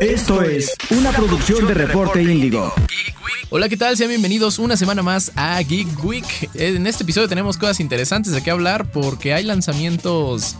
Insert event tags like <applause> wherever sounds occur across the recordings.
Esto es una producción de Reporte Índigo. Hola, ¿qué tal? Sean bienvenidos una semana más a Geek Week. En este episodio tenemos cosas interesantes de qué hablar porque hay lanzamientos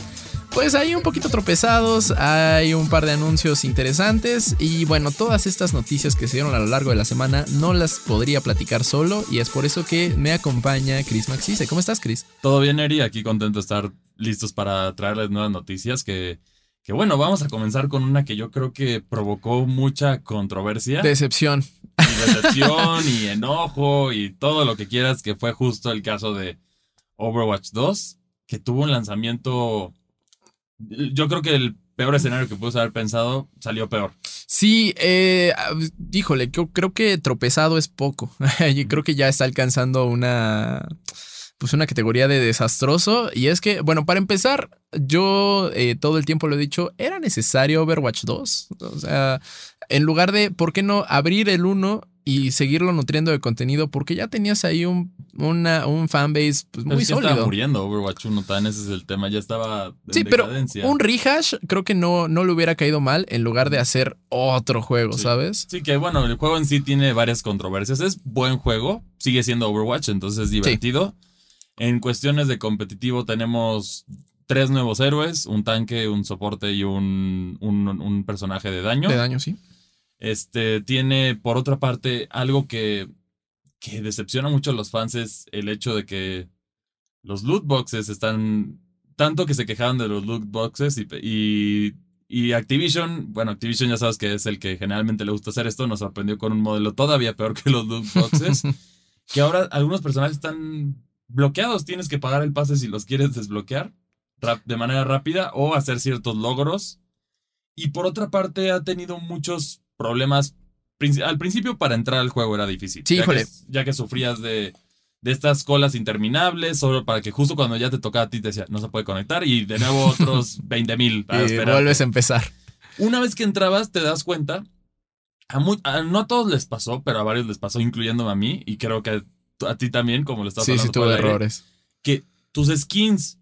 pues hay un poquito tropezados, hay un par de anuncios interesantes y bueno, todas estas noticias que se dieron a lo largo de la semana no las podría platicar solo y es por eso que me acompaña Chris Maxise. ¿Cómo estás, Chris? Todo bien, Eri, aquí contento de estar listos para traerles nuevas noticias que que bueno, vamos a comenzar con una que yo creo que provocó mucha controversia. Decepción. Y decepción y enojo y todo lo que quieras, que fue justo el caso de Overwatch 2, que tuvo un lanzamiento. Yo creo que el peor escenario que pude haber pensado salió peor. Sí, eh, híjole, creo que tropezado es poco. <laughs> creo que ya está alcanzando una pues una categoría de desastroso. Y es que, bueno, para empezar, yo eh, todo el tiempo lo he dicho, ¿era necesario Overwatch 2? O sea, en lugar de, ¿por qué no abrir el 1 y seguirlo nutriendo de contenido? Porque ya tenías ahí un, una, un fanbase pues, muy sólido. Estaba muriendo Overwatch 1, tan ese es el tema, ya estaba en Sí, pero un rehash creo que no, no le hubiera caído mal en lugar de hacer otro juego, ¿sabes? Sí, que bueno, el juego en sí tiene varias controversias. Es buen juego, sigue siendo Overwatch, entonces es divertido. En cuestiones de competitivo tenemos tres nuevos héroes, un tanque, un soporte y un, un, personaje de daño. De daño, sí. Este tiene, por otra parte, algo que, que decepciona mucho a los fans es el hecho de que los loot boxes están. Tanto que se quejaban de los loot boxes y, y, Activision, bueno, Activision ya sabes que es el que generalmente le gusta hacer esto, nos sorprendió con un modelo todavía peor que los loot boxes. <laughs> que ahora algunos personajes están bloqueados. Tienes que pagar el pase si los quieres desbloquear de manera rápida o hacer ciertos logros. Y por otra parte, ha tenido muchos problemas. Al principio, para entrar al juego era difícil. Sí, ya, que, ya que sufrías de, de estas colas interminables, solo para que justo cuando ya te tocaba a ti te decía, no se puede conectar, y de nuevo otros <laughs> 20 mil. Y vuelves a empezar. Una vez que entrabas, te das cuenta. A, no a todos les pasó, pero a varios les pasó, incluyéndome a mí, y creo que a ti también, como lo estás sí, Sí, tuve errores. Que tus skins,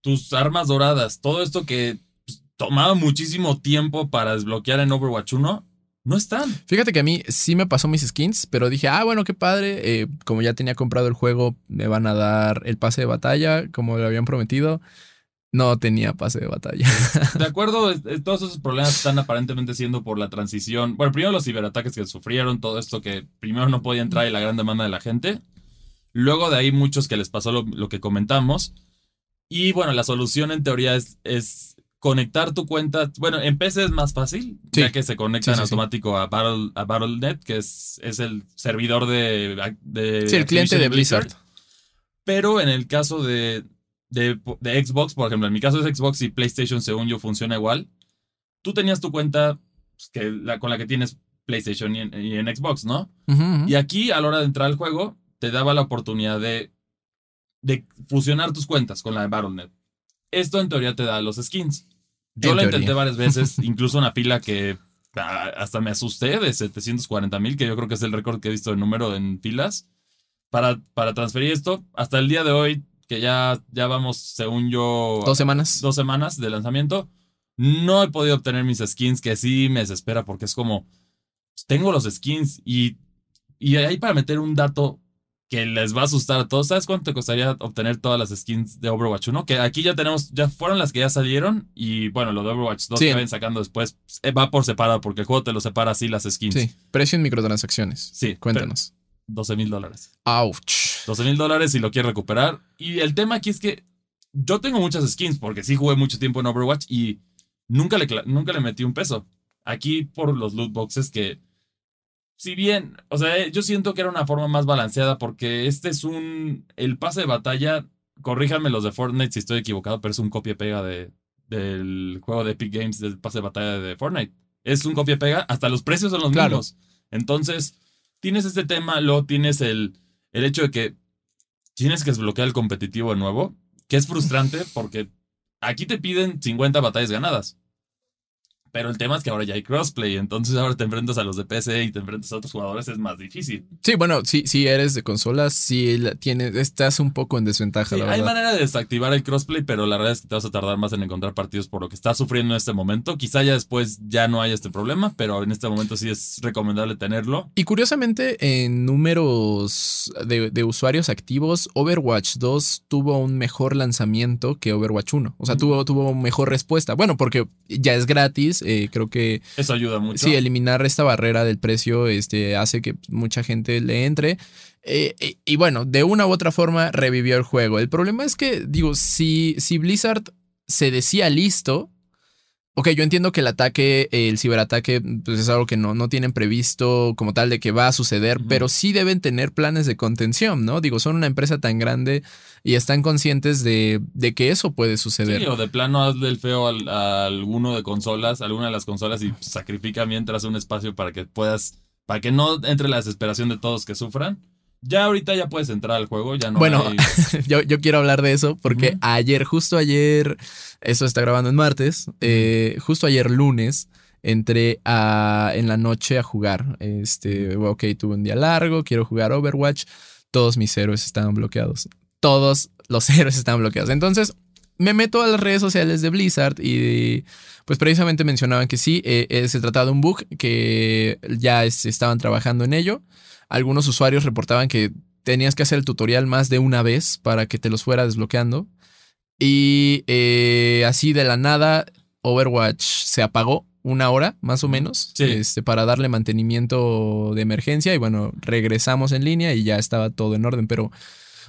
tus armas doradas, todo esto que pues, tomaba muchísimo tiempo para desbloquear en Overwatch 1, no están. Fíjate que a mí sí me pasó mis skins, pero dije, ah, bueno, qué padre. Eh, como ya tenía comprado el juego, me van a dar el pase de batalla, como le habían prometido. No tenía pase de batalla. <laughs> De acuerdo, todos esos problemas están aparentemente siendo por la transición. Bueno, primero los ciberataques que sufrieron, todo esto que primero no podía entrar y la gran demanda de la gente. Luego de ahí muchos que les pasó lo, que comentamos. Y bueno, la solución en teoría es, es, conectar tu cuenta. Bueno, en PC es más fácil, ya que se conecta en automático a, Battle, a Battle.net, que es, es el servidor de, de... Sí, el cliente de Blizzard. Pero en el caso de, de, Xbox, por ejemplo, en mi caso es Xbox y PlayStation, según yo, funciona igual. Tú tenías tu cuenta pues, que, la, con la que tienes PlayStation y en, Xbox, ¿no? Y aquí, a la hora de entrar al juego, te daba la oportunidad de, de fusionar tus cuentas con la de Battle.net. Esto en teoría te da los skins. Yo lo intenté varias veces, <laughs> incluso una pila que ah, hasta me asusté de 740 mil, que yo creo que es el récord que he visto de número en filas, para, para transferir esto. Hasta el día de hoy, que ya, ya vamos, según yo... Dos semanas. Dos semanas de lanzamiento. No he podido obtener mis skins, que sí me desespera porque es como, tengo los skins y, y ahí para meter un dato que les va a asustar a todos. ¿Sabes cuánto te costaría obtener todas las skins de Overwatch 1? Que aquí ya tenemos, ya fueron las que ya salieron y bueno, lo de Overwatch 2 que ven sacando después eh, va por separado porque el juego te lo separa así las skins. Sí, precio en microtransacciones. Sí. Cuéntanos. 12 mil dólares. Ouch. 12 mil dólares si lo quieres recuperar. Y el tema aquí es que yo tengo muchas skins porque sí jugué mucho tiempo en Overwatch y nunca le, nunca le metí un peso. Aquí por los loot boxes que si bien, o sea, eh, yo siento que era una forma más balanceada porque este es un, el pase de batalla, corríjanme los de Fortnite si estoy equivocado, pero es un copia-pega de, del juego de Epic Games del pase de batalla de Fortnite. Es un copia-pega, hasta los precios son los mismos. Entonces, tienes este tema, luego tienes el, el hecho de que tienes que desbloquear el competitivo de nuevo, que es frustrante porque aquí te piden 50 batallas ganadas. Pero el tema es que ahora ya hay crossplay, entonces ahora te enfrentas a los de PC y te enfrentas a otros jugadores, es más difícil. Sí, bueno, si, si eres de consolas, sí tienes, estás un poco en desventaja, Sí, la hay manera de desactivar el crossplay, pero la verdad es que te vas a tardar más en encontrar partidos por lo que estás sufriendo en este momento. Quizá ya después ya no haya este problema, pero en este momento sí es recomendable tenerlo. Y curiosamente, en números de, de usuarios activos, Overwatch 2 tuvo un mejor lanzamiento que Overwatch 1. O sea, Mm. tuvo, tuvo mejor respuesta. Bueno, porque ya es gratis. Eh, creo que Eso ayuda mucho. sí, eliminar esta barrera del precio este, hace que mucha gente le entre. Eh, eh, y bueno, de una u otra forma revivió el juego. El problema es que, digo, si, si Blizzard se decía listo. Ok, yo entiendo que el ataque, el ciberataque, pues es algo que no, no tienen previsto como tal de que va a suceder, pero sí deben tener planes de contención, ¿no? Digo, son una empresa tan grande y están conscientes de, de que eso puede suceder. Sí, o de plano hazle el feo al- a, alguno de consolas, alguna de las consolas y sacrifica mientras un espacio para que puedas, para que no entre la desesperación de todos que sufran. Ya ahorita ya puedes entrar al juego, ya no Bueno, hay- <laughs> yo, yo quiero hablar de eso porque ayer, justo ayer, eso está grabando en martes, eh, justo ayer lunes, entré a, en la noche a jugar. Este, ok, tuve un día largo, quiero jugar Overwatch. Todos mis héroes estaban bloqueados. Todos los <laughs> héroes estaban bloqueados. Entonces, me meto a las redes sociales de Blizzard y pues precisamente mencionaban que sí, eh, eh, se trataba de un bug, que ya es- estaban trabajando en ello. Algunos usuarios reportaban que tenías que hacer el tutorial más de una vez para que te los fuera desbloqueando. Y eh, así de la nada, Overwatch se apagó una hora más o menos Sí. este, para darle mantenimiento de emergencia. Y bueno, regresamos en línea y ya estaba todo en orden. Pero,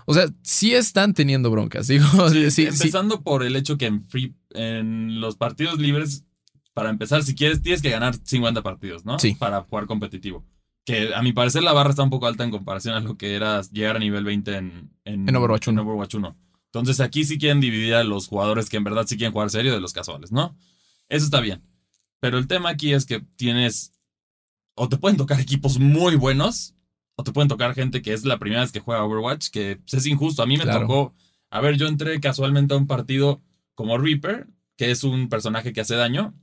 o sea, sí están teniendo broncas. <laughs> Digo, sí, sí, empezando por el hecho que en free, en los partidos libres, para empezar, si quieres, tienes que ganar 50 partidos, ¿no? Sí. Para jugar competitivo. Que a mi parecer la barra está un poco alta en comparación a lo que era llegar a nivel 20 en, En Overwatch 1. en Overwatch 1. Entonces aquí sí quieren dividir a los jugadores que en verdad sí quieren jugar serio de los casuales, ¿no? Eso está bien. Pero el tema aquí es que tienes. O te pueden tocar equipos muy buenos. O te pueden tocar gente que es la primera vez que juega Overwatch. Que es injusto. A mí me Claro. tocó. A ver, yo entré casualmente a un partido como Reaper, que es un personaje que hace daño.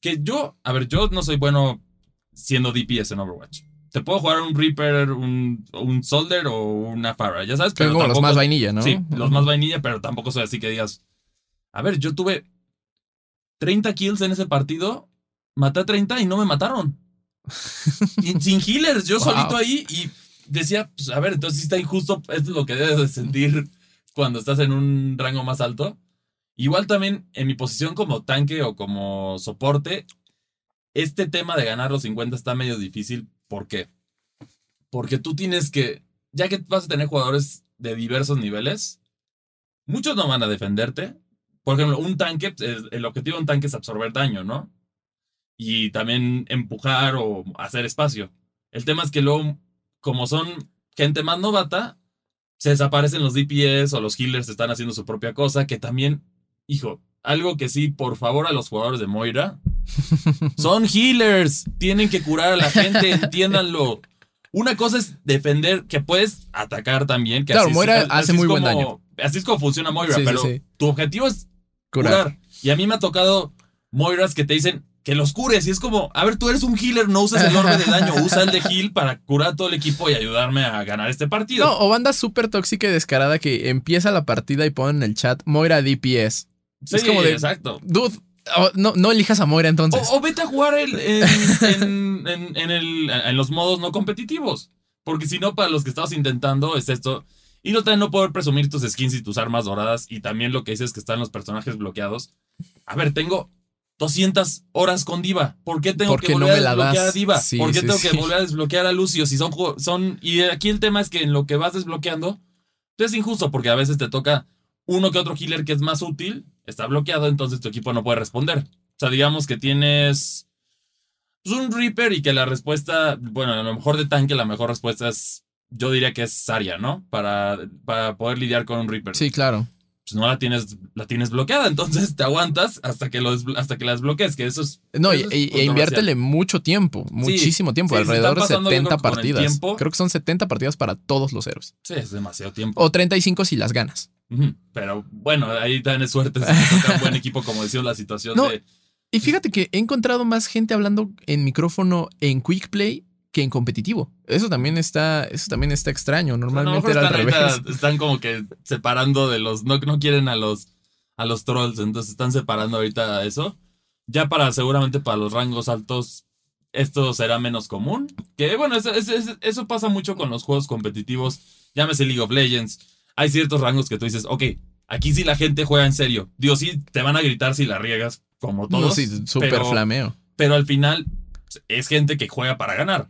Que yo, a ver, yo no soy bueno siendo DPS en Overwatch. Te puedo jugar un Reaper, un, un Soldier o una Pharah, ya sabes. Son como los más vainilla, ¿no? Sí, los más vainilla, pero tampoco soy así que digas. A ver, yo tuve 30 kills en ese partido, maté a 30 y no me mataron. <laughs> Sin healers, yo Wow. solito ahí y decía, pues a ver, entonces sí está injusto, esto es lo que debes de sentir cuando estás en un rango más alto. Igual también en mi posición como tanque o como soporte, este tema de ganar los 50 está medio difícil. ¿Por qué? Porque tú tienes que, ya que vas a tener jugadores de diversos niveles, muchos no van a defenderte. Por ejemplo, un tanque, es- el objetivo de un tanque es absorber daño, ¿no? Y también empujar o hacer espacio. El tema es que luego, como son gente más novata, se desaparecen los DPS o los healers están haciendo su propia cosa, que también, hijo, algo que sí, por favor, a los jugadores de Moira, son healers, tienen que curar a la gente, <laughs> entiéndanlo. Una cosa es defender, que puedes atacar también. Que Claro, así Moira así hace muy buen como- daño. Así es como funciona Moira, Sí, pero sí. tu objetivo es Curar. curar. Y a mí me ha tocado Moiras que te dicen que los cures. Y es como, a ver, tú eres un healer, no usas el orbe de daño, usa el de <laughs> heal para curar a todo el equipo y ayudarme a ganar este partido. No, o banda súper tóxica y descarada que empieza la partida y ponen en el chat Moira DPS. es como de- exacto. Dude, oh, no, no elijas a Moira entonces. O, o vete a jugar el- en, en- en- en el- en los modos no competitivos. Porque si no, para los que estabas intentando, es esto. Y no, no poder presumir tus skins y tus armas doradas. Y también lo que dices que están los personajes bloqueados. A ver, tengo 200 horas con Diva. ¿Por qué tengo ¿Por que no volver me a desbloquear a? Diva? Sí, ¿Por qué sí, tengo sí. que volver a desbloquear a Lucio? Si son, son. Y aquí el tema es que en lo que vas desbloqueando, es injusto porque a veces te toca uno que otro healer que es más útil, está bloqueado, entonces tu equipo no puede responder. O sea, digamos que tienes pues, un Reaper y que la respuesta, bueno, a lo mejor de tanque la mejor respuesta es, yo diría que es Zarya, ¿no? Para, para poder lidiar con un Reaper. Sí, claro. Pues no la tienes, la tienes bloqueada, entonces te aguantas hasta que, lo desblo- hasta que la desbloquees, que eso es... No, y, es e inviértele mucho tiempo, muchísimo tiempo, sí, alrededor de están pasando, yo 70 creo que con el partidas. tiempo. Creo que son 70 partidas para todos los héroes. Sí, es demasiado tiempo. O 35 si las ganas. Pero bueno, ahí es suerte si te toca un buen equipo, como decía la situación <laughs> No. de Y fíjate que he encontrado más gente hablando en micrófono en Quick Play que en competitivo. Eso también está, eso también está extraño. Normalmente era al están, revés. ahorita- están como que separando de los. No, no quieren a los, a los trolls, entonces están separando ahorita eso. Ya para seguramente para los rangos altos, esto será menos común. Que bueno, eso, eso- eso- pasa mucho con los juegos competitivos. Llámese League of Legends. Hay ciertos rangos que tú dices, ok, aquí sí la gente juega en serio. Digo, sí, te van a gritar si la riegas, como todos. No, sí, súper flameo. pero al final es gente que juega para ganar.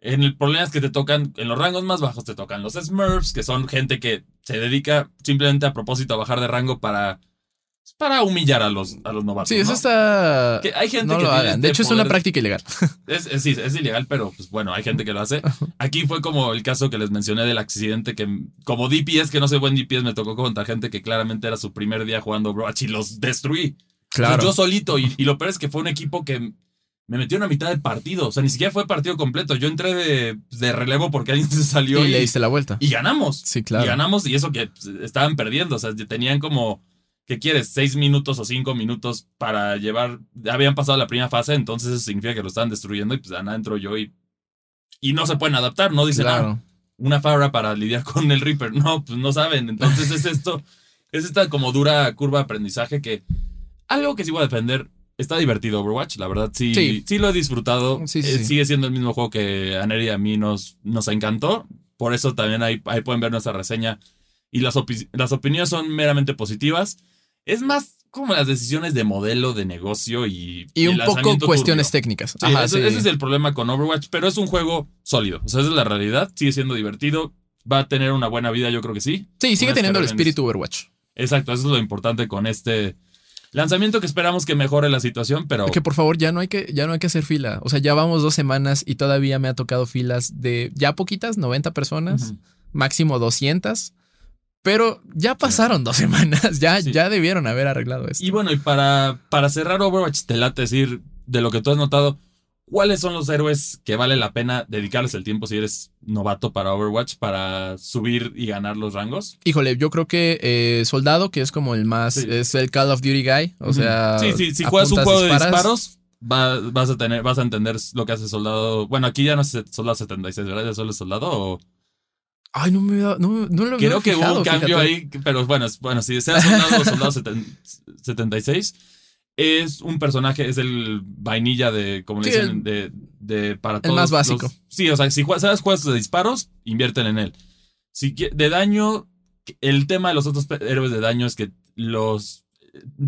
En el problema es que te tocan, en los rangos más bajos te tocan los Smurfs, que son gente que se dedica simplemente a propósito a bajar de rango para, para humillar a los, a los novatos. Sí, eso ¿no? está. Que hay gente no que lo hagan. De este hecho, es una práctica ilegal. <laughs> Es, es- sí, es ilegal, pero pues bueno, hay gente que lo hace. Aquí fue como el caso que les mencioné del accidente que como DPS, que no soy buen DPS, me tocó contra gente que claramente era su primer día jugando Overwatch y los destruí. O sea, yo solito. Y, y lo peor es que fue un equipo que me metió en la mitad del partido. O sea, ni siquiera fue partido completo. Yo entré de, de relevo porque alguien se salió y y, le diste la vuelta. y ganamos. Sí, Y claro. ganamos y eso que pues, estaban perdiendo. O sea, tenían como, ¿qué quieres? Seis minutos o cinco minutos para llevar. Habían pasado la primera fase, entonces eso significa que lo estaban destruyendo y pues nada, entro yo y. Y no se pueden adaptar, no dicen nada Claro. una Fabra para lidiar con el Reaper. No, pues no saben. Entonces es <laughs> esto, es esta como dura curva de aprendizaje que algo que sí voy a defender. Está divertido Overwatch, la verdad sí, sí, Sí. lo he disfrutado. Sí, sí, Eh. Sigue siendo el mismo juego que a Neri y a mí nos, nos encantó. Por eso también ahí, ahí pueden ver nuestra reseña. Y las, opi- las opiniones son meramente positivas. Es más como las decisiones de modelo de negocio y... Y un poco cuestiones turbio. técnicas. Ajá, ese, ese es el problema con Overwatch, pero es un juego sólido. O sea, esa es la realidad. Sigue siendo divertido. Va a tener una buena vida, yo creo que sí. Sí, sigue teniendo el espíritu Overwatch. Exacto, eso es lo importante con este lanzamiento que esperamos que mejore la situación, pero Que por favor, ya no hay que, ya no hay que hacer fila. O sea, ya vamos dos semanas y todavía me ha tocado filas de ya poquitas, 90 personas, máximo 200. Pero ya pasaron dos semanas, ya, Sí. ya debieron haber arreglado esto. Y bueno, y para, para cerrar Overwatch, te late decir de lo que tú has notado, ¿cuáles son los héroes que vale la pena dedicarles el tiempo si eres novato para Overwatch para subir y ganar los rangos? Híjole, yo creo que eh, Soldado, que es como el más, Sí. es el Call of Duty guy. O sea, sí, sí, si juegas un juego de disparos, va- vas a tener, vas a entender lo que hace soldado. Bueno, aquí ya no es soldado 76, ¿verdad? Ya solo es soldado o Ay, no me no, no lo Creo que hubo fijado, un cambio fíjate. ahí, pero bueno, bueno, si sea soldado o soldado seten- 76, es un personaje, es el vainilla de, como le dicen, el- de, de para todos. más básico. los- sí, o sea, si jue- sabes juegos de disparos, invierten en él. Si de daño, el tema de los otros héroes de daño es que los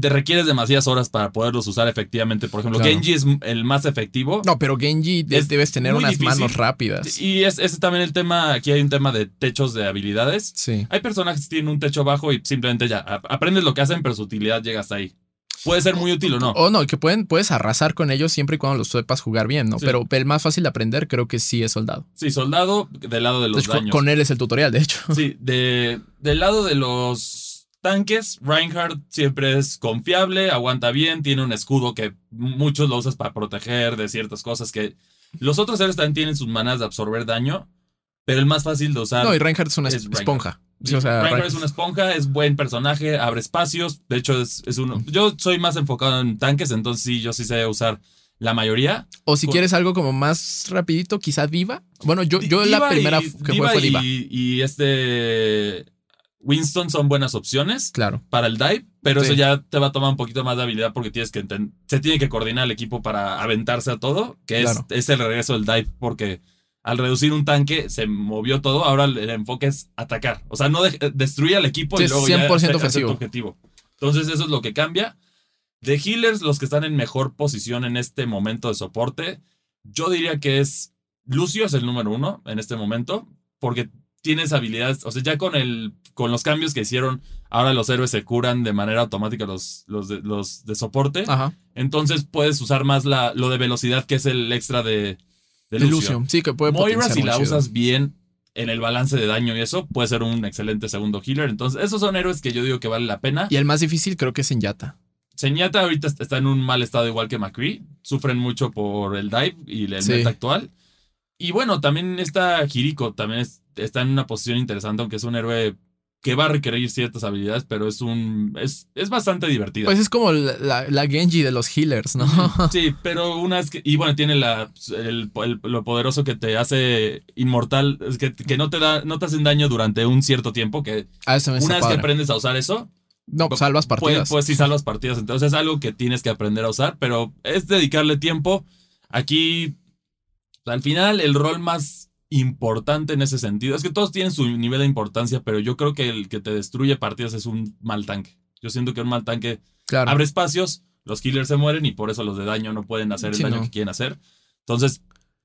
te requieres demasiadas horas para poderlos usar efectivamente. Por ejemplo, Claro. Genji es el más efectivo. No, pero Genji de- Es debes tener unas difícil. manos rápidas. Y es, ese también el tema, aquí hay un tema de techos de habilidades. Sí. Hay personajes que tienen un techo bajo y simplemente ya aprendes lo que hacen, pero su utilidad llega hasta ahí. Puede ser muy útil o no. O no, que pueden, puedes arrasar con ellos siempre y cuando los sepas jugar bien, ¿no? Sí. Pero el más fácil de aprender creo que sí es soldado. Sí, soldado del lado de los con- daños. con él es el tutorial, de hecho. Sí, <laughs> de, del lado de los tanques, Reinhardt siempre es confiable, aguanta bien, tiene un escudo que muchos lo usas para proteger de ciertas cosas que los otros héroes también tienen sus maneras de absorber daño, pero el más fácil de usar No, y Reinhardt es una es esponja. Sí, o sea, es una esponja, es buen personaje, abre espacios. De hecho, es, es uno. Yo soy más enfocado en tanques, entonces sí, yo sí sé usar la mayoría. O si con- quieres algo como más rapidito, quizá Diva. Bueno, yo, yo la primera y- que Diva jugué fue Diva. Y, y este Winston son buenas opciones Claro. para el dive, pero Sí. eso ya te va a tomar un poquito más de habilidad porque tienes que se tiene que coordinar el equipo para aventarse a todo, que Claro. es, es el regreso del dive porque al reducir un tanque se movió todo, ahora el, enfoque es atacar, o sea, no de- destruir al equipo Sí, y luego 100% ya ofensivo. objetivo. Entonces eso es lo que cambia. De healers, los que están en mejor posición en este momento de soporte, yo diría que es Lucio es el número uno en este momento, porque tienes habilidades, o sea, ya con el con los cambios que hicieron, ahora los héroes se curan de manera automática los, los, de, los de soporte. Ajá. Entonces puedes usar más la, lo de velocidad, que es el extra de, de Lucio. Sí, que puede Moira, si la chido. usas bien en el balance de daño y eso, puede ser un excelente segundo healer. Entonces, esos son héroes que yo digo que vale la pena. Y el más difícil creo que es Senyata. Señata ahorita está en un mal estado igual que McCree. Sufren mucho por el dive y el Sí. meta actual. Y bueno, también está Hiriko, también es- está en una posición interesante, aunque es un héroe que va a requerir ciertas habilidades, pero es un. es, es bastante divertida. Pues es como la, la- la Genji de los healers, ¿no? <laughs> Sí, pero una vez que. Y bueno, tiene la, el- el- lo poderoso que te hace inmortal, que, que no te da, no te hacen daño durante un cierto tiempo. Que Ah, eso me una vez que aprendes a usar eso, No, pues salvas pues, partidas. pues sí salvas partidas. Entonces es algo que tienes que aprender a usar, pero es dedicarle tiempo. Aquí, al final, el rol más importante en ese sentido es que todos tienen su nivel de importancia, pero yo creo que el que te destruye partidas es un mal tanque. Yo siento que un mal tanque claro. abre espacios, los killers se mueren y por eso los de daño no pueden hacer el Sí, daño no. que quieren hacer. Entonces,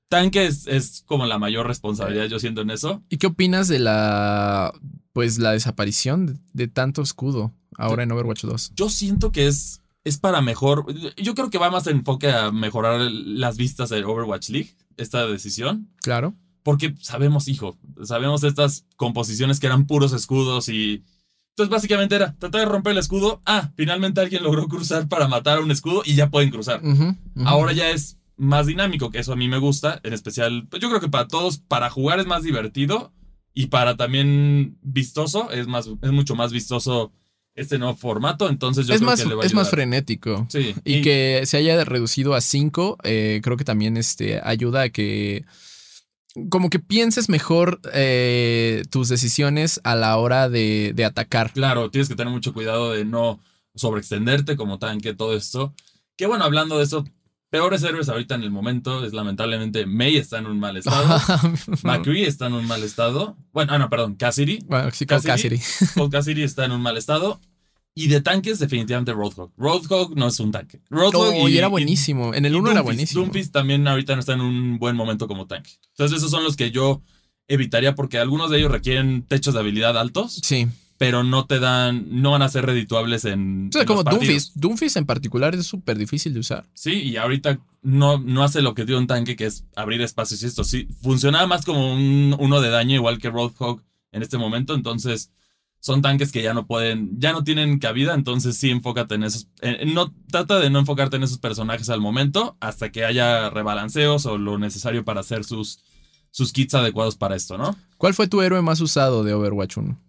tanque es, es como la mayor responsabilidad, yo siento en eso. ¿Y qué opinas de la pues la desaparición de, de tanto escudo ahora en Overwatch 2? Yo siento que es, es para mejor. Yo creo que va más enfoque a mejorar las vistas de Overwatch League, esta decisión. Claro. Porque sabemos, hijo, sabemos estas composiciones que eran puros escudos y. Entonces, básicamente era tratar de romper el escudo. Ah, finalmente alguien logró cruzar para matar a un escudo y ya pueden cruzar. Ahora ya es más dinámico, que eso a mí me gusta. En especial, pues yo creo que para todos, para jugar es más divertido y para también vistoso, es, más, es mucho más vistoso este nuevo formato. Entonces, yo es creo más, que le va a es más frenético. Sí, Y, que se haya reducido a 5, creo que también este, ayuda a que como que pienses mejor eh, tus decisiones a la hora de, de atacar. Claro, tienes que tener mucho cuidado de no sobreextenderte como tanque, todo esto. Que bueno, hablando de eso, peores héroes ahorita en el momento es lamentablemente Mei está en un mal estado. <laughs> McCree está en un mal estado. Bueno, ah, no, perdón, Cassidy. bueno, sí, Cassidy. Cassidy. Cassidy está en un mal estado. Y de tanques, definitivamente Roadhog. Roadhog no es un tanque. Roadhog Oh, y era buenísimo. En el y 1 era buenísimo. Doomfist también ahorita no está en un buen momento como tanque. Entonces, esos son los que yo evitaría porque algunos de ellos requieren techos de habilidad altos, Sí. pero no te dan, no van a ser redituables en. O sea, en como los. Doomfist en particular es súper difícil de usar. Sí, y ahorita no, no hace lo que dio un tanque, que es abrir espacios y esto. Sí, funcionaba más como un, uno de daño, igual que Roadhog en este momento. Entonces, son tanques que ya no pueden, ya no tienen cabida. Entonces, sí, enfócate en esos. no, trata de no enfocarte en esos personajes al momento hasta que haya rebalanceos o lo necesario para hacer sus, sus kits adecuados para esto, ¿no? ¿Cuál fue tu héroe más usado de Overwatch 1?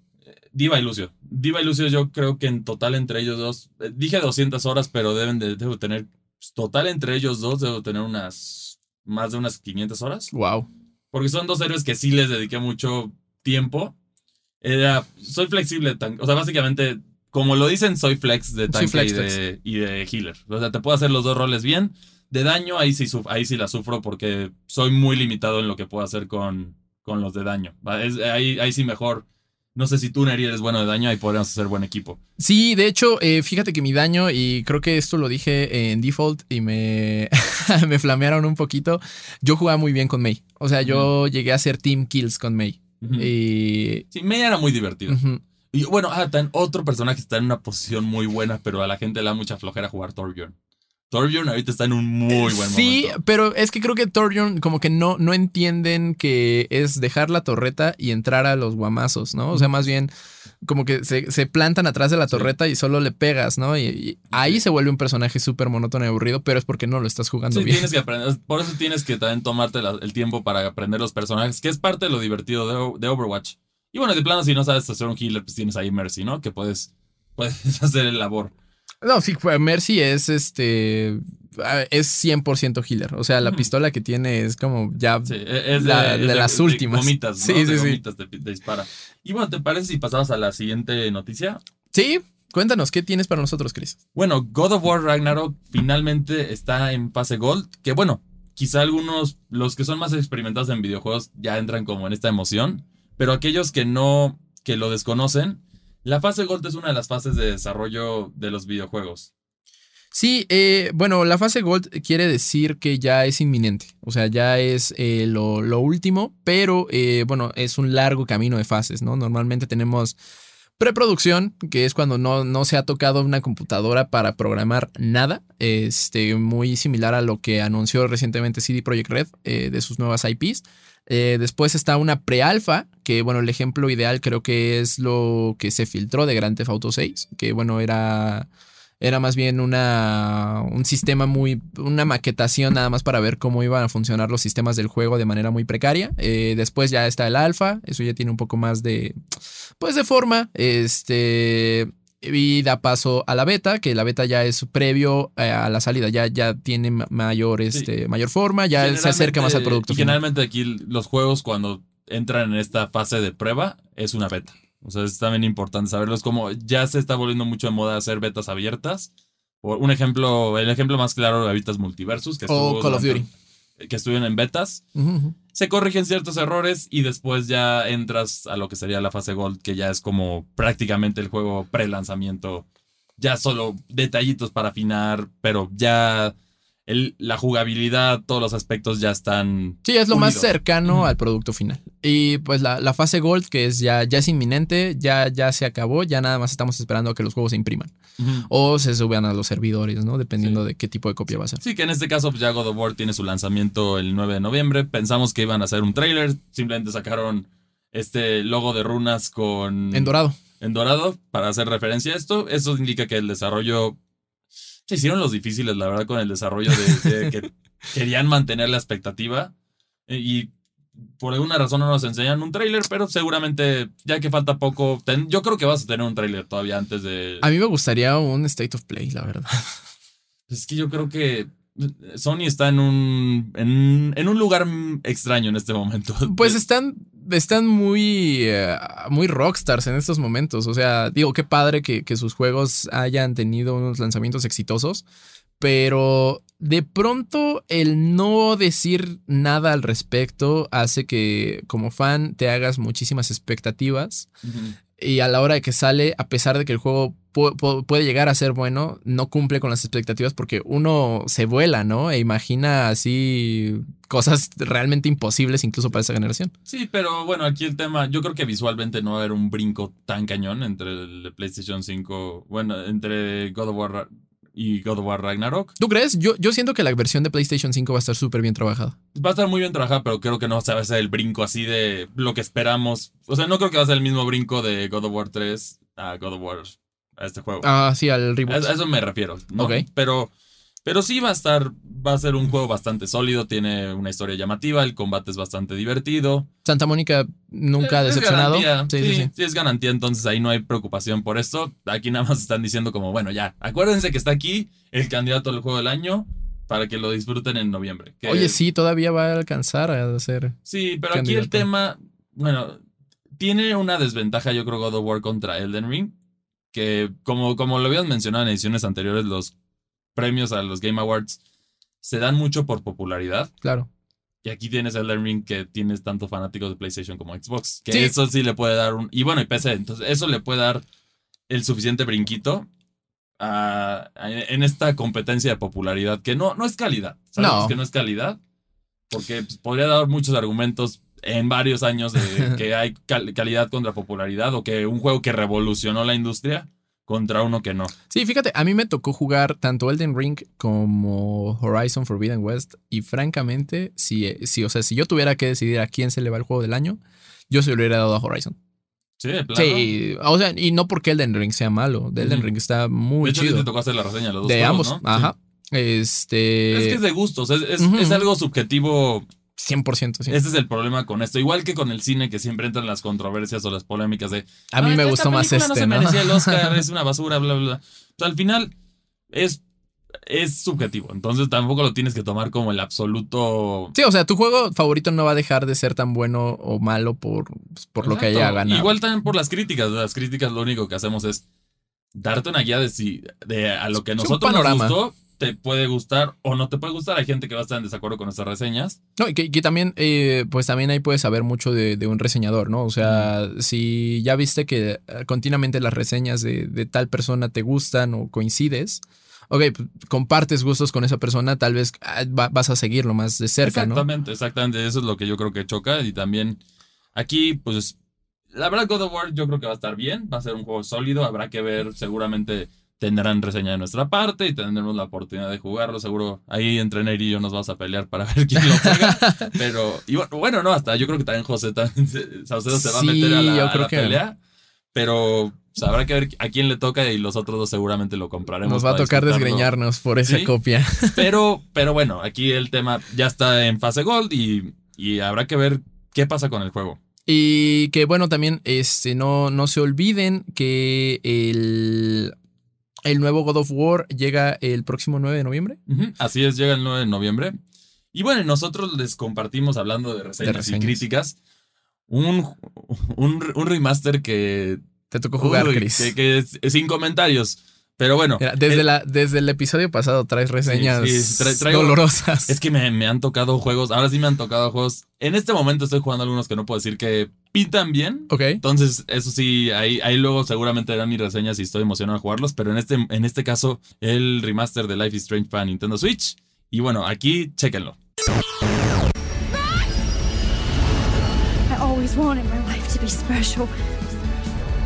Diva y Lucio. Diva y Lucio, yo creo que en total entre ellos dos, eh, dije 200 horas, pero deben de debo tener, pues, total entre ellos dos, debo tener unas, más de unas 500 horas. Wow. Porque son dos héroes que sí les dediqué mucho tiempo. Era, soy flexible, de tan- o sea, básicamente, como lo dicen, soy flex de tanque flex, y, de, y de healer. O sea, te puedo hacer los dos roles bien. De daño, ahí sí, ahí sí la sufro porque soy muy limitado en lo que puedo hacer con, con los de daño. Es- ahí, ahí sí mejor. No sé si tú, Neri, eres bueno de daño, ahí podríamos hacer buen equipo. Sí, de hecho, eh, fíjate que mi daño, y creo que esto lo dije en default y me, <laughs> me flamearon un poquito. Yo jugaba muy bien con Mei. O sea, yo llegué a hacer team kills con Y. Sí, Mei era muy divertido. Y bueno, ah, tan- otro personaje está en una posición muy buena, pero a la gente le da mucha flojera jugar Torbjorn. Torbjorn ahorita está en un muy buen sí, momento. pero es que creo que Torbjorn como que no, no entienden que es dejar la torreta y entrar a los guamazos, ¿no? O sea, más bien como que se, se plantan atrás de la Sí. torreta y solo le pegas, ¿no? Y, y ahí se vuelve un personaje súper monótono y aburrido, pero es porque no lo estás jugando Sí, bien. tienes que aprender. Por eso tienes que también tomarte la- el tiempo para aprender los personajes, que es parte de lo divertido de Overwatch. Y bueno, de plano, si no sabes hacer un healer, pues tienes ahí Mercy, ¿no? Que puedes, <laughs> puedes hacer el labor. No, sí, Mercy es este. ah, Es 100% healer. O sea, la pistola que tiene es como ya. Sí, e- es de, La- es de las últimas. gomitas, ¿no? Sí, sí, gomitas te, te dispara. Y bueno, ¿te parece si pasamos a la siguiente noticia? Sí, cuéntanos, ¿qué tienes para nosotros, Chris? Bueno, God of War Ragnarok finalmente está en fase Gold. Que bueno, quizá algunos, los que son más experimentados en videojuegos, ya entran como en esta emoción. Pero aquellos que no, que lo desconocen, la fase Gold es una de las fases de desarrollo de los videojuegos. Sí, eh, bueno, la fase Gold quiere decir que ya es inminente. O sea, ya es eh, lo, último, pero eh, bueno, es un largo camino de fases, ¿no? Normalmente tenemos preproducción, que es cuando no, no se ha tocado una computadora para programar nada. Este, muy similar a lo que anunció recientemente CD Projekt Red de sus nuevas IPs. Eh, después está una pre-alfa, que bueno, el ejemplo ideal creo que es lo que se filtró de Grand Theft Auto 6, que bueno, era Era más bien una, un sistema muy, una maquetación nada más para ver cómo iban a funcionar los sistemas del juego de manera muy precaria. Eh, después ya está el alfa, eso ya tiene un poco más de, pues de forma, este, y da paso a la beta, que la beta ya es previo eh, a la salida, ya, ya tiene mayor, este, mayor forma, ya se acerca más al producto. Y generalmente aquí los juegos cuando entran en esta fase de prueba es una beta. O sea, es también importante saberlo. Es como ya se está volviendo mucho de moda hacer betas abiertas. Por un ejemplo, el ejemplo más claro de Habitas Multiversus, que o Call of Duty. Que estuvieron en betas. Se corrigen ciertos errores y después ya entras a lo que sería la fase Gold, que ya es como prácticamente el juego pre-lanzamiento. Ya solo detallitos para afinar, pero ya la jugabilidad, todos los aspectos ya están. Sí, es lo más cercano al producto final. Y pues la, fase Gold, que es ya, ya es inminente, ya, ya se acabó, ya nada más estamos esperando a que los juegos se impriman. O se suban a los servidores, ¿no? Dependiendo de qué tipo de copia va a ser. Sí, que en este caso, pues ya God of War tiene su lanzamiento el 9 de noviembre. Pensamos que iban a hacer un trailer, simplemente sacaron este logo de runas con. En dorado. En dorado, para hacer referencia a esto. Eso indica que el desarrollo se hicieron los difíciles, la verdad, con el desarrollo de, que <laughs> querían mantener la expectativa. Eh, y por alguna razón no nos enseñan un tráiler, pero seguramente ya que falta poco, yo creo que vas a tener un tráiler todavía antes de... A mí me gustaría un State of Play, la verdad. Es que yo creo que Sony está en un, en, un lugar extraño en este momento. Pues están, están muy, eh, muy rockstars en estos momentos. O sea, digo, qué padre que, que sus juegos hayan tenido unos lanzamientos exitosos, pero de pronto el no decir nada al respecto hace que como fan te hagas muchísimas expectativas y a la hora de que sale, a pesar de que el juego puede llegar a ser bueno, no cumple con las expectativas porque uno se vuela, ¿no? E imagina así cosas realmente imposibles incluso para esa generación. Sí, pero bueno, aquí el tema, yo creo que visualmente no va a haber un brinco tan cañón entre el PlayStation 5, bueno, entre God of War y God of War Ragnarok. ¿Tú crees? Yo, yo siento que la versión de PlayStation 5 va a estar súper bien trabajada. Va a estar muy bien trabajada, pero creo que no se va a ser el brinco así de lo que esperamos. O sea, no creo que va a ser el mismo brinco de God of War 3 a God of War a este juego. Ah, sí, al reboot. A, eso me refiero. ¿no? Ok. Pero pero sí va a estar, va a ser un juego bastante sólido, tiene una historia llamativa, el combate es bastante divertido. Santa Mónica nunca ha decepcionado. sí, sí, sí, sí, es garantía, entonces ahí no hay preocupación por esto. Aquí nada más están diciendo como, bueno, ya, acuérdense que está aquí el candidato al juego del año para que lo disfruten en noviembre. Oye, sí, todavía va a alcanzar a ser. Sí, pero aquí el tema, bueno, tiene una desventaja, yo creo, God of War contra Elden Ring, que como, como lo habían mencionado en ediciones anteriores, los premios a los Game Awards se dan mucho por popularidad. Claro. Y aquí tienes el Ring que tienes tanto fanáticos de PlayStation como Xbox. Que eso sí le puede dar un. Y bueno, y PC. Entonces, eso le puede dar el suficiente brinquito en esta competencia de popularidad que no, no es calidad. Sabemos que no es calidad. Porque pues, podría dar muchos argumentos en varios años de <laughs> que hay calidad contra popularidad o que un juego que revolucionó la industria contra uno que no. Sí, fíjate, a mí me tocó jugar tanto Elden Ring como Horizon Forbidden West y francamente, si, si, o sea, si yo tuviera que decidir a quién se le va el juego del año, yo se lo hubiera dado a Horizon. Sí, claro. Sí, o sea, y no porque Elden Ring sea malo, Elden Ring está muy de hecho, chido. te tocó hacer la reseña los dos De ambos, ajá. Este... Es que es de gustos, es, es algo subjetivo 100%. Sí. Este es el problema con esto. Igual que con el cine, que siempre entran las controversias o las polémicas de. A mí me gustó más este. No se merecía el <laughs> Oscar, es una basura, bla, bla, bla. al final es, es subjetivo. Entonces tampoco lo tienes que tomar como el absoluto. Sí, o sea, tu juego favorito no va a dejar de ser tan bueno o malo por, pues, por lo que haya ganado. Igual también por las críticas. Las críticas lo único que hacemos es darte una guía de si de a lo que nosotros nos gustó te puede gustar o no te puede gustar. Hay gente que va a estar en desacuerdo con estas reseñas. No, y que, también, eh, pues también ahí puedes saber mucho de, un reseñador, ¿no? O sea, si ya viste que eh, continuamente las reseñas de, tal persona te gustan o coincides, ok, pues, compartes gustos con esa persona, tal vez ah, vas a seguirlo más de cerca, ¿no? Exactamente, exactamente. Eso es lo que yo creo que choca. Y también aquí, pues, la verdad, God of War yo creo que va a estar bien. Va a ser un juego sólido. Habrá que ver seguramente tendrán reseña de nuestra parte y tendremos la oportunidad de jugarlo. Seguro ahí entre Neri y yo nos vamos a pelear para <laughs> ver quién lo juega. Pero, y bueno, no, hasta yo creo que también José también Saucedo se va a meter a la, pelea. Pero pues habrá que ver a quién le toca y los otros dos seguramente lo compraremos. Nos va a tocar desgreñarnos por esa Sí. copia. Pero, <laughs> pero bueno, aquí el tema ya está en fase Gold y, y habrá que ver qué pasa con el juego. Y que bueno, también este, no, no se olviden que el, el nuevo God of War llega el próximo 9 de noviembre. Así es, llega el 9 de noviembre. Y bueno, nosotros les compartimos, hablando de reseñas, De reseñas. y críticas, un, un, un remaster que... Te tocó jugar, uy, Chris. que- que es- sin comentarios. Pero bueno, Mira, desde, eh, la, desde el episodio pasado traes reseñas sí, tra- traigo- dolorosas. <laughs> es que me, me han tocado juegos, ahora sí me han tocado juegos. En este momento estoy jugando algunos que no puedo decir que pintan bien. ok. Entonces, eso sí, ahí, ahí luego seguramente darán mis reseñas y estoy emocionado de jugarlos. Pero en este, en este caso, el remaster de Life is Strange para Nintendo Switch. Y bueno, aquí chéquenlo. I always wanted my life to be special.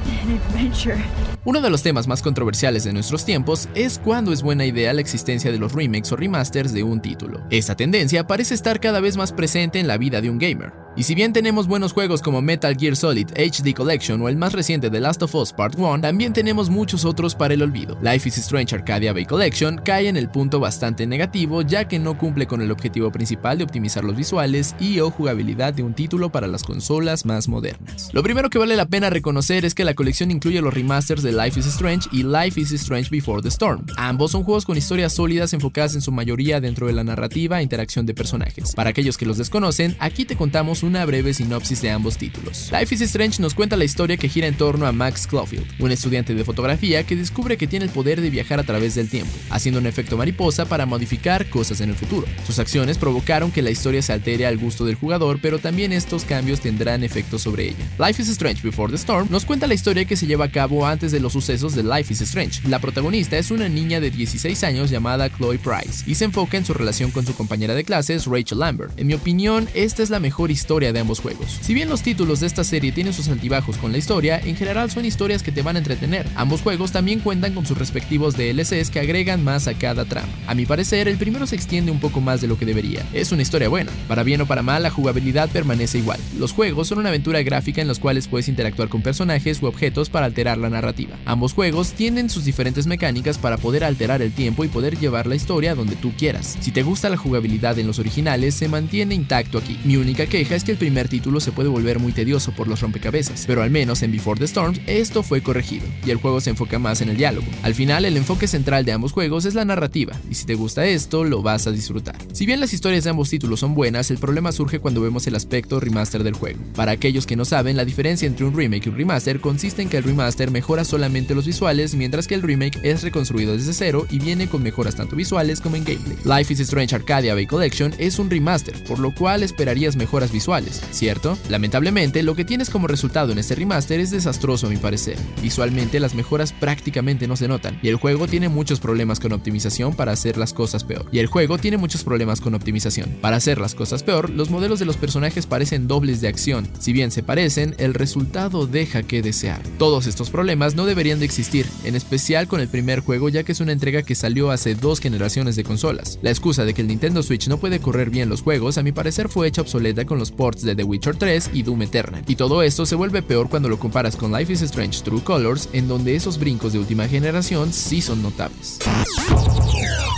An adventure. Uno de los temas más controversiales de nuestros tiempos es cuándo es buena idea la existencia de los remakes o remasters de un título. Esta tendencia parece estar cada vez más presente en la vida de un gamer. Y si bien tenemos buenos juegos como Metal Gear Solid HD Collection o el más reciente The Last of Us Part 1, también tenemos muchos otros para el olvido. Life is Strange Arcadia Bay Collection cae en el punto bastante negativo ya que no cumple con el objetivo principal de optimizar los visuales y o jugabilidad de un título para las consolas más modernas. Lo primero que vale la pena reconocer es que la colección incluye los remasters de Life is Strange y Life is Strange Before the Storm. Ambos son juegos con historias sólidas enfocadas en su mayoría dentro de la narrativa e interacción de personajes. Para aquellos que los desconocen, aquí te contamos una breve sinopsis de ambos títulos. Life is Strange nos cuenta la historia que gira en torno a Max Clofield, un estudiante de fotografía que descubre que tiene el poder de viajar a través del tiempo, haciendo un efecto mariposa para modificar cosas en el futuro. Sus acciones provocaron que la historia se altere al gusto del jugador, pero también estos cambios tendrán efectos sobre ella. Life is Strange Before the Storm nos cuenta la historia que se lleva a cabo antes de los sucesos de Life is Strange. La protagonista es una niña de 16 años llamada Chloe Price y se enfoca en su relación con su compañera de clases Rachel Lambert. En mi opinión, esta es la mejor historia de ambos juegos. Si bien los títulos de esta serie tienen sus altibajos con la historia, en general son historias que te van a entretener. Ambos juegos también cuentan con sus respectivos DLCs que agregan más a cada trama. A mi parecer, el primero se extiende un poco más de lo que debería. Es una historia buena. Para bien o para mal, la jugabilidad permanece igual. Los juegos son una aventura gráfica en los cuales puedes interactuar con personajes u objetos para alterar la narrativa. Ambos juegos tienen sus diferentes mecánicas para poder alterar el tiempo y poder llevar la historia donde tú quieras. Si te gusta la jugabilidad en los originales, se mantiene intacto aquí. Mi única queja es que el primer título se puede volver muy tedioso por los rompecabezas, pero al menos en Before the Storm esto fue corregido, y el juego se enfoca más en el diálogo. Al final, el enfoque central de ambos juegos es la narrativa, y si te gusta esto, lo vas a disfrutar. Si bien las historias de ambos títulos son buenas, el problema surge cuando vemos el aspecto remaster del juego. Para aquellos que no saben, la diferencia entre un remake y un remaster consiste en que el remaster mejora solamente los visuales, mientras que el remake es reconstruido desde cero y viene con mejoras tanto visuales como en gameplay. Life is Strange Arcadia Bay Collection es un remaster, por lo cual esperarías mejoras visuales, ¿cierto? Lamentablemente, lo que tienes como resultado en este remaster es desastroso a mi parecer. Visualmente las mejoras prácticamente no se notan, y el juego tiene muchos problemas con optimización para hacer las cosas peor. Y el juego tiene muchos problemas con optimización. Para hacer las cosas peor, los modelos de los personajes parecen dobles de acción. Si bien se parecen, el resultado deja que desear. Todos estos problemas no deberían de existir, en especial con el primer juego ya que es una entrega que salió hace dos generaciones de consolas. La excusa de que el Nintendo Switch no puede correr bien los juegos a mi parecer fue hecha obsoleta con los ports de The Witcher 3 y Doom Eternal. Y todo esto se vuelve peor cuando lo comparas con Life is Strange True Colors, en donde esos brincos de última generación sí son notables.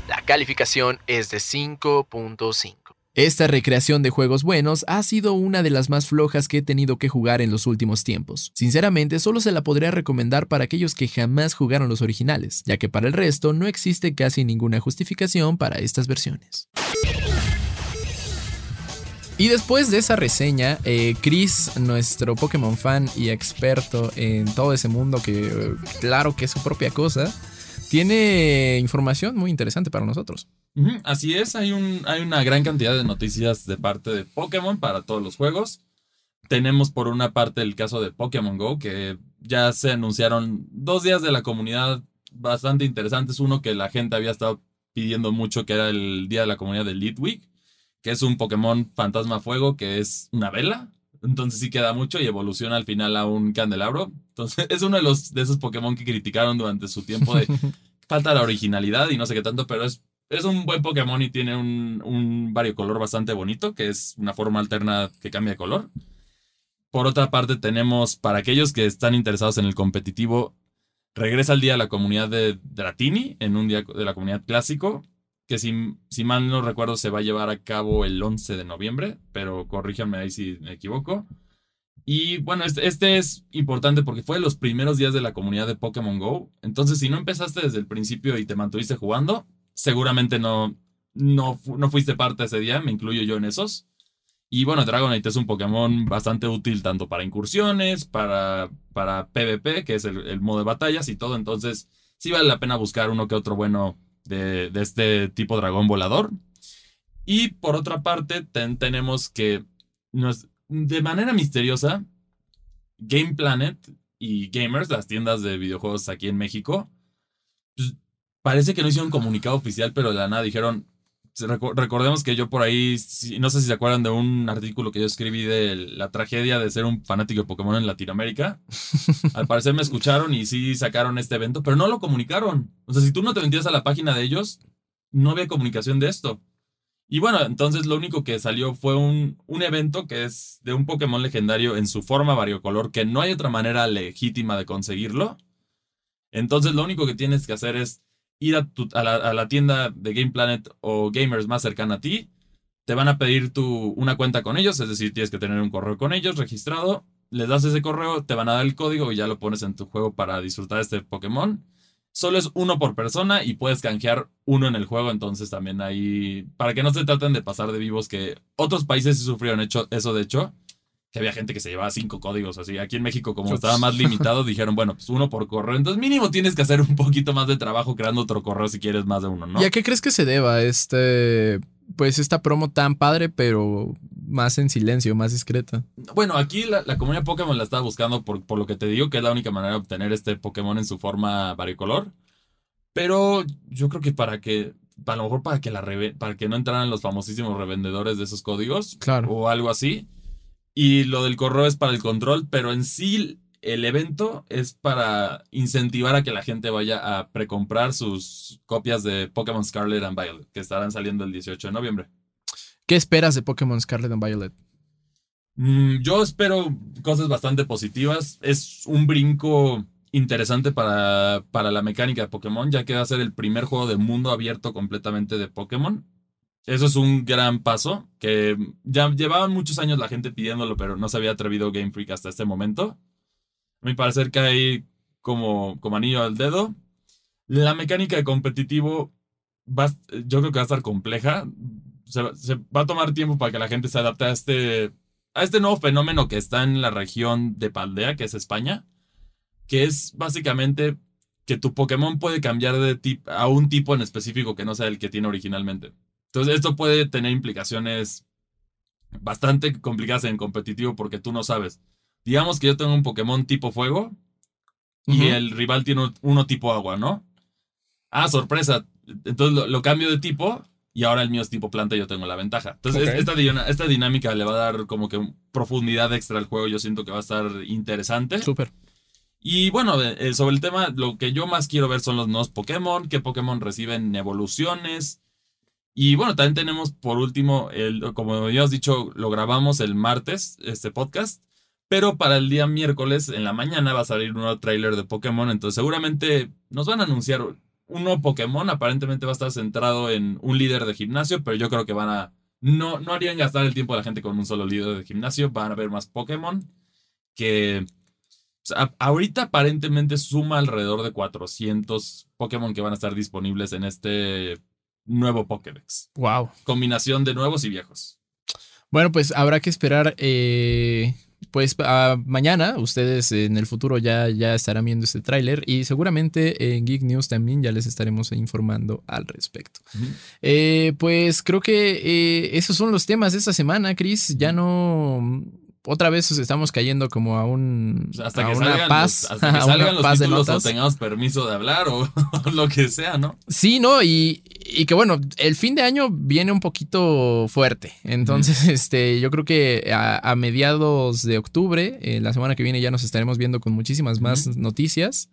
La calificación es de 5.5. Esta recreación de juegos buenos ha sido una de las más flojas que he tenido que jugar en los últimos tiempos. Sinceramente, solo se la podría recomendar para aquellos que jamás jugaron los originales, ya que para el resto no existe casi ninguna justificación para estas versiones. Y después de esa reseña, eh, Chris, nuestro Pokémon fan y experto en todo ese mundo que eh, claro que es su propia cosa, tiene información muy interesante para nosotros. Así es, hay, un, hay una gran cantidad de noticias de parte de Pokémon para todos los juegos. Tenemos por una parte el caso de Pokémon Go, que ya se anunciaron dos días de la comunidad bastante interesantes. Uno que la gente había estado pidiendo mucho, que era el día de la comunidad de Week, que es un Pokémon fantasma fuego, que es una vela. Entonces sí queda mucho y evoluciona al final a un candelabro. Entonces <laughs> es uno de, los, de esos Pokémon que criticaron durante su tiempo de <laughs> falta la originalidad y no sé qué tanto, pero es es un buen Pokémon y tiene un, un variocolor bastante bonito, que es una forma alterna que cambia de color. Por otra parte, tenemos para aquellos que están interesados en el competitivo, regresa al día de la comunidad de Dratini, en un día de la comunidad clásico, que si, si mal no recuerdo se va a llevar a cabo el 11 de noviembre, pero corríjanme ahí si me equivoco. Y bueno, este, este, es importante porque fue de los primeros días de la comunidad de Pokémon Go. Entonces, si no empezaste desde el principio y te mantuviste jugando, seguramente no, no, no fuiste parte de ese día, me incluyo yo en esos. Y bueno, Dragonite es un Pokémon bastante útil tanto para incursiones, para, para PvP, que es el, modo de batallas y todo. Entonces, sí vale la pena buscar uno que otro bueno de, este tipo dragón volador. Y por otra parte, tenemos que de manera misteriosa, Game Planet y Gamers, las tiendas de videojuegos aquí en México, pues, parece que no hicieron un comunicado oficial, pero de la nada dijeron, recordemos que yo por ahí, no sé si se acuerdan de un artículo que yo escribí de la tragedia de ser un fanático de Pokémon en Latinoamérica. <laughs> Al parecer me escucharon y sí sacaron este evento, pero no lo comunicaron. O sea, si tú no te metías a la página de ellos, no había comunicación de esto. Y bueno, entonces lo único que salió fue un, un evento que es de un Pokémon legendario en su forma variocolor, que no hay otra manera legítima de conseguirlo. Entonces lo único que tienes que hacer es ir a, la, tienda de Game Planet o Gamers más cercana a ti. Te van a pedir tu, una cuenta con ellos, es decir, tienes que tener un correo con ellos registrado. Les das ese correo, te van a dar el código y ya lo pones en tu juego para disfrutar de este Pokémon. Solo es uno por persona y puedes canjear uno en el juego, entonces también ahí, para que no se traten de pasar de vivos, que otros países sí sufrieron hecho, eso de hecho, que había gente que se llevaba cinco códigos así. Aquí en México, como estaba más limitado, dijeron, bueno, pues uno por correo. Entonces, mínimo tienes que hacer un poquito más de trabajo creando otro correo si quieres más de uno, ¿no? ¿Y a qué crees que se deba este, pues esta promo tan padre, pero más en silencio, más discreta? Bueno, aquí la, comunidad Pokémon la estaba buscando por, por lo que te digo, que es la única manera de obtener este Pokémon en su forma varicolor. Pero yo creo que para que a lo mejor para que la para que no entraran los famosísimos revendedores de esos códigos claro. o algo así y lo del correo es para el control, pero en sí el evento es para incentivar a que la gente vaya a precomprar sus copias de Pokémon Scarlet and Violet, que estarán saliendo el 18 de noviembre. ¿Qué esperas de Pokémon Scarlet and Violet? Mm, yo espero cosas bastante positivas. Es un brinco interesante para, para la mecánica de Pokémon, ya que va a ser el primer juego de mundo abierto completamente de Pokémon. Eso es un gran paso que ya llevaban muchos años la gente pidiéndolo, pero no se había atrevido Game Freak hasta este momento. A mi parecer cae como, como anillo al dedo. La mecánica de competitivo va, yo creo que va a estar compleja. Se, va a tomar tiempo para que la gente se adapte a este, a este nuevo fenómeno que está en la región de Paldea, que es España, que es básicamente que tu Pokémon puede cambiar de a un tipo en específico que no sea el que tiene originalmente. Entonces, esto puede tener implicaciones bastante complicadas en competitivo porque tú no sabes. Digamos que yo tengo un Pokémon tipo fuego y el rival tiene uno tipo agua, ¿no? Ah, sorpresa. Entonces lo, cambio de tipo y ahora el mío es tipo planta y yo tengo la ventaja. Entonces, esta, esta, dinámica le va a dar como que profundidad extra al juego. Yo siento que va a estar interesante. Súper. Y bueno, eh, sobre el tema, lo que yo más quiero ver son los nuevos Pokémon, qué Pokémon reciben evoluciones, y bueno, también tenemos por último, el, como ya has dicho, lo grabamos el martes, este podcast. Pero para el día miércoles en la mañana va a salir un nuevo tráiler de Pokémon. Entonces seguramente nos van a anunciar un nuevo Pokémon. Aparentemente va a estar centrado en un líder de gimnasio, pero yo creo que van a... No, no harían gastar el tiempo de la gente con un solo líder de gimnasio. Van a haber más Pokémon que... ahorita aparentemente suma alrededor de 400 Pokémon que van a estar disponibles en este nuevo Pokédex. Wow. Combinación de nuevos y viejos. Bueno, pues habrá que esperar. Eh, pues mañana ustedes en el futuro ya, ya estarán viendo este tráiler y seguramente en Geek News también ya les estaremos informando al respecto. Eh, pues creo que eh, esos son los temas de esta semana, Chris. Ya no otra vez estamos cayendo como a un hasta que una paz, hasta <laughs> que salgan los títulos o tengamos permiso de hablar o, <laughs> lo que sea, ¿no? Sí, no y, y, que bueno, el fin de año viene un poquito fuerte, entonces este yo creo que a, mediados de octubre, eh, la semana que viene ya nos estaremos viendo con muchísimas más noticias.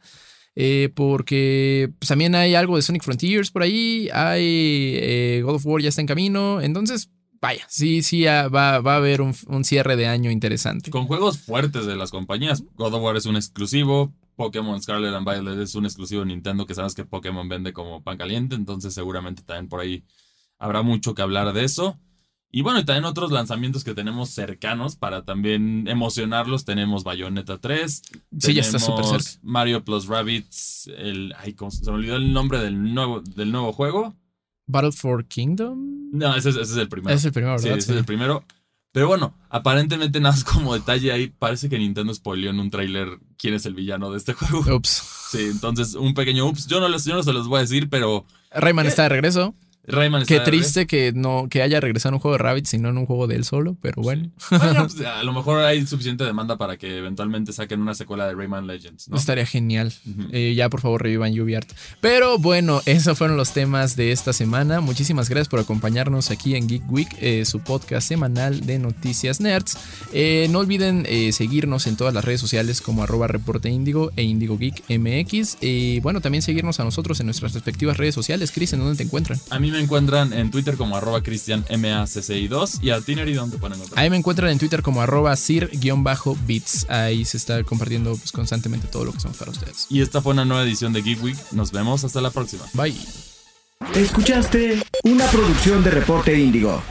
Eh, porque pues, también hay algo de Sonic Frontiers por ahí, hay eh, God of War ya está en camino, entonces vaya, sí, sí va, va a haber un, cierre de año interesante. Con juegos fuertes de las compañías. God of War es un exclusivo. Pokémon Scarlet and Violet es un exclusivo de Nintendo que sabes que Pokémon vende como pan caliente, entonces seguramente también por ahí habrá mucho que hablar de eso. Y bueno, y también otros lanzamientos que tenemos cercanos para también emocionarlos. Tenemos Bayonetta 3. Sí, ya está súper tenemos cerca. Mario Plus Rabbids. El, ay, ¿cómo se se me olvidó el nombre del nuevo, del nuevo juego. Battle for Kingdom. No, ese, es- ese es el primero. Es el primero, Sí, ¿verdad? ese es el primero. Pero bueno, aparentemente nada más como detalle ahí, parece que Nintendo spoileó en un tráiler quién es el villano de este juego. Ups. Sí, entonces un pequeño ups. Yo no, los, yo no se los voy a decir, pero Rayman está de regreso. Rayman Qué triste que no que haya regresado en un juego de Rabbit, sino en un juego de él solo, pero bueno. Bueno, pues, a lo mejor hay suficiente demanda para que eventualmente saquen una secuela de Rayman Legends, ¿no? Estaría genial. Eh, ya por favor revivan UbiArt. Pero bueno, esos fueron los temas de esta semana. Muchísimas gracias por acompañarnos aquí en Geek Week, eh, su podcast semanal de noticias nerds. Eh, no olviden seguirnos en todas las redes sociales como arroba reporte índigo e índigo geek mx. Y bueno, también seguirnos a nosotros en nuestras respectivas redes sociales. Chris, ¿en dónde te encuentran? A mí me encuentran en Twitter como arroba cristianmacci2 y a Tinery donde pueden encontrar. Ahí me encuentran en Twitter como arroba sir-bits. Ahí se está compartiendo pues, constantemente todo lo que hacemos para ustedes. Y esta fue una nueva edición de Geek Week. Nos vemos hasta la próxima. Bye. Escuchaste una producción de Reporte Índigo.